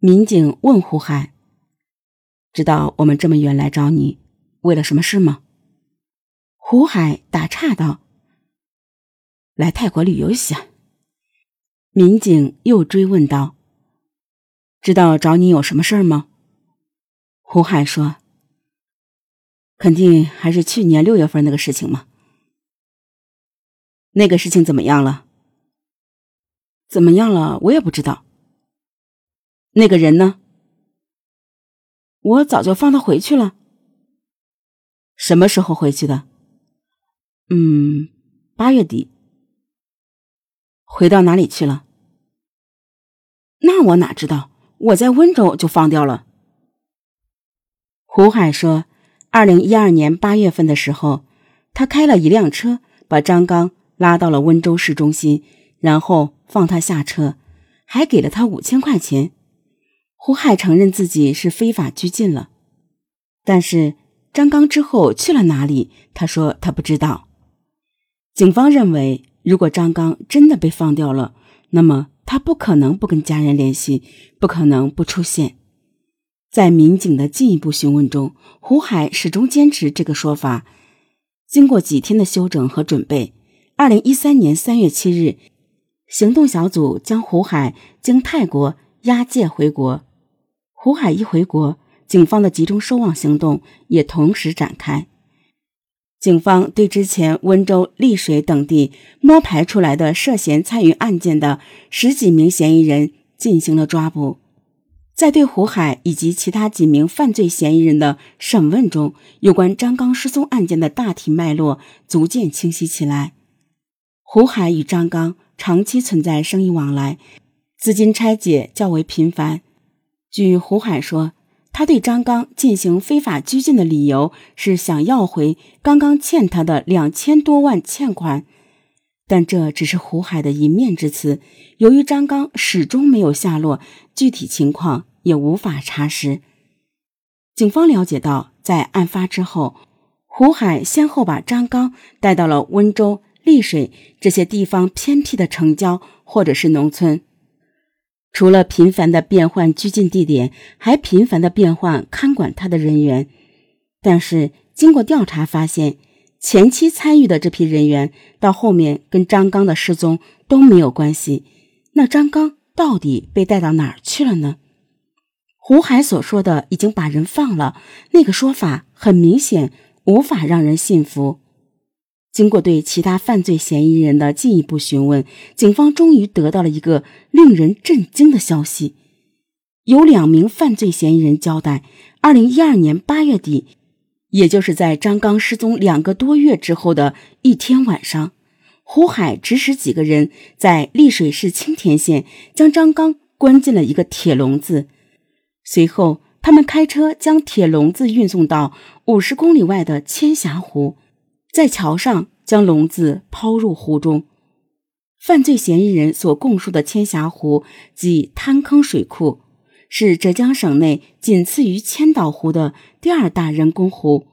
民警问胡海：“知道我们这么远来找你，为了什么事吗？”胡海打岔道：“来泰国旅游一下。”民警又追问道：“知道找你有什么事儿吗？”胡海说：“肯定还是去年六月份那个事情嘛。那个事情怎么样了？怎么样了？我也不知道。”那个人呢？我早就放他回去了。什么时候回去的？嗯，八月底。回到哪里去了？那我哪知道？我在温州就放掉了。胡海说，二零一二年八月份的时候，他开了一辆车，把张刚拉到了温州市中心，然后放他下车，还给了他五千块钱。胡海承认自己是非法拘禁了，但是张刚之后去了哪里？他说他不知道。警方认为，如果张刚真的被放掉了，那么他不可能不跟家人联系，不可能不出现。在民警的进一步询问中，胡海始终坚持这个说法。经过几天的休整和准备，二零一三年三月七日，行动小组将胡海经泰国押解回国。胡海一回国，警方的集中收网行动也同时展开。警方对之前温州、丽水等地摸排出来的涉嫌参与案件的十几名嫌疑人进行了抓捕。在对胡海以及其他几名犯罪嫌疑人的审问中，有关张刚失踪案件的大体脉络逐渐清晰起来。胡海与张刚长期存在生意往来，资金拆解较为频繁。据胡海说，他对张刚进行非法拘禁的理由是想要回刚刚欠他的两千多万欠款，但这只是胡海的一面之词。由于张刚始终没有下落，具体情况也无法查实。警方了解到，在案发之后，胡海先后把张刚带到了温州、丽水这些地方偏僻的城郊或者是农村。除了频繁的变换拘禁地点，还频繁的变换看管他的人员。但是经过调查发现，前期参与的这批人员到后面跟张刚的失踪都没有关系。那张刚到底被带到哪儿去了呢？胡海所说的已经把人放了，那个说法很明显无法让人信服。经过对其他犯罪嫌疑人的进一步询问，警方终于得到了一个令人震惊的消息：有两名犯罪嫌疑人交代，二零一二年八月底，也就是在张刚失踪两个多月之后的一天晚上，胡海指使几个人在丽水市青田县将张刚关进了一个铁笼子，随后他们开车将铁笼子运送到五十公里外的千峡湖。在桥上将笼子抛入湖中。犯罪嫌疑人所供述的千峡湖及滩坑水库，是浙江省内仅次于千岛湖的第二大人工湖，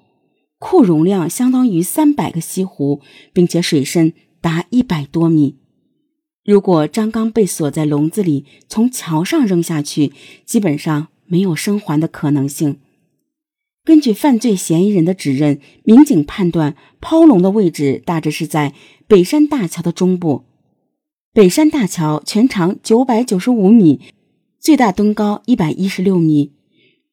库容量相当于三百个西湖，并且水深达一百多米。如果张刚被锁在笼子里，从桥上扔下去，基本上没有生还的可能性。根据犯罪嫌疑人的指认，民警判断抛笼的位置大致是在北山大桥的中部。北山大桥全长九百九十五米，最大墩高一百一十六米。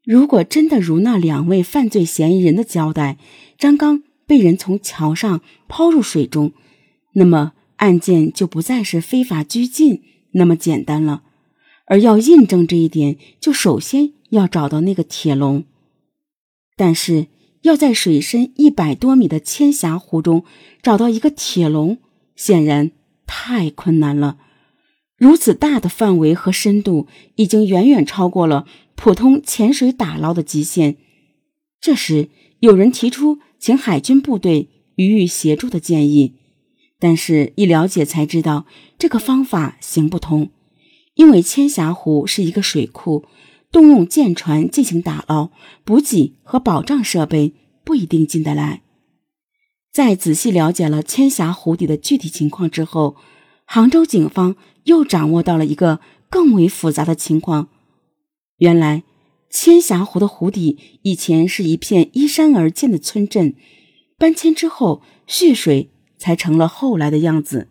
如果真的如那两位犯罪嫌疑人的交代，张刚被人从桥上抛入水中，那么案件就不再是非法拘禁那么简单了。而要印证这一点，就首先要找到那个铁笼。但是要在水深一百多米的千峡湖中找到一个铁笼，显然太困难了。如此大的范围和深度，已经远远超过了普通潜水打捞的极限。这时，有人提出请海军部队予以协助的建议，但是一了解才知道这个方法行不通，因为千峡湖是一个水库。动用舰船进行打捞、补给和保障设备不一定进得来。在仔细了解了千峡湖底的具体情况之后，杭州警方又掌握到了一个更为复杂的情况：原来，千峡湖的湖底以前是一片依山而建的村镇，搬迁之后蓄水才成了后来的样子。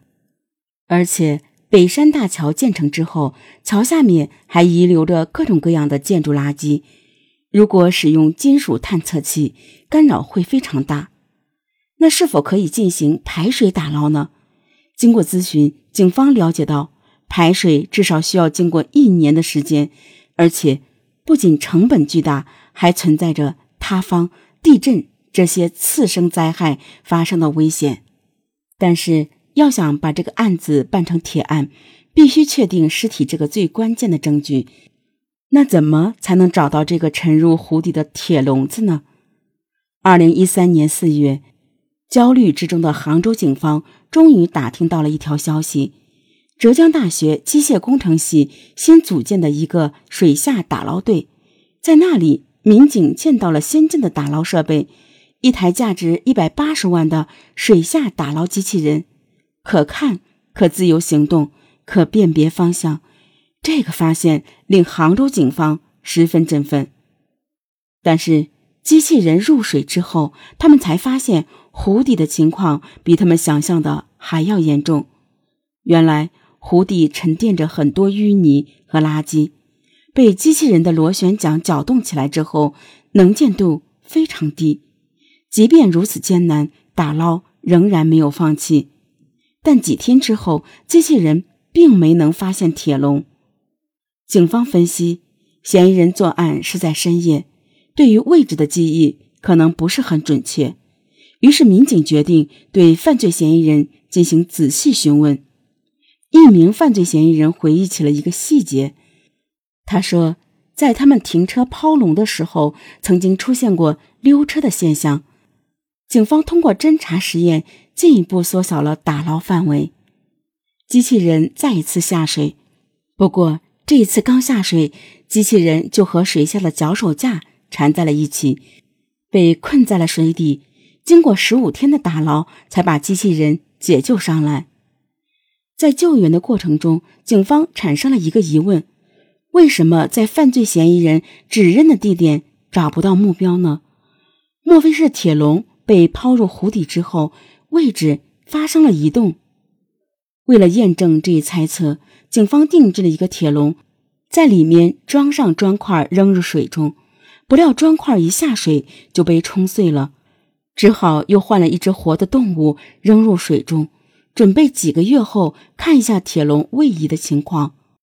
而且，北山大桥建成之后，桥下面还遗留着各种各样的建筑垃圾。如果使用金属探测器，干扰会非常大。那是否可以进行排水打捞呢？经过咨询，警方了解到，排水至少需要经过一年的时间，而且不仅成本巨大，还存在着塌方、地震这些次生灾害发生的危险。但是，要想把这个案子办成铁案，必须确定尸体这个最关键的证据。那怎么才能找到这个沉入湖底的铁笼子呢？二零一三年四月，焦虑之中的杭州警方终于打听到了一条消息：浙江大学机械工程系新组建的一个水下打捞队，在那里，民警见到了先进的打捞设备，一台价值一百八十万的水下打捞机器人。可看，可自由行动，可辨别方向。这个发现令杭州警方十分振奋。但是，机器人入水之后，他们才发现湖底的情况比他们想象的还要严重。原来，湖底沉淀着很多淤泥和垃圾，被机器人的螺旋桨搅动起来之后，能见度非常低。即便如此艰难，打捞仍然没有放弃。但几天之后，机器人并没能发现铁笼。警方分析，嫌疑人作案是在深夜，对于位置的记忆可能不是很准确。于是，民警决定对犯罪嫌疑人进行仔细询问。一名犯罪嫌疑人回忆起了一个细节，他说，在他们停车抛笼的时候，曾经出现过溜车的现象。警方通过侦查实验。进一步缩小了打捞范围，机器人再一次下水。不过这一次刚下水，机器人就和水下的脚手架缠在了一起，被困在了水底。经过十五天的打捞，才把机器人解救上来。在救援的过程中，警方产生了一个疑问：为什么在犯罪嫌疑人指认的地点找不到目标呢？莫非是铁笼被抛入湖底之后？位置发生了移动。为了验证这一猜测，警方定制了一个铁笼，在里面装上砖块，扔入水中。不料砖块一下水就被冲碎了，只好又换了一只活的动物扔入水中，准备几个月后看一下铁笼位移的情况。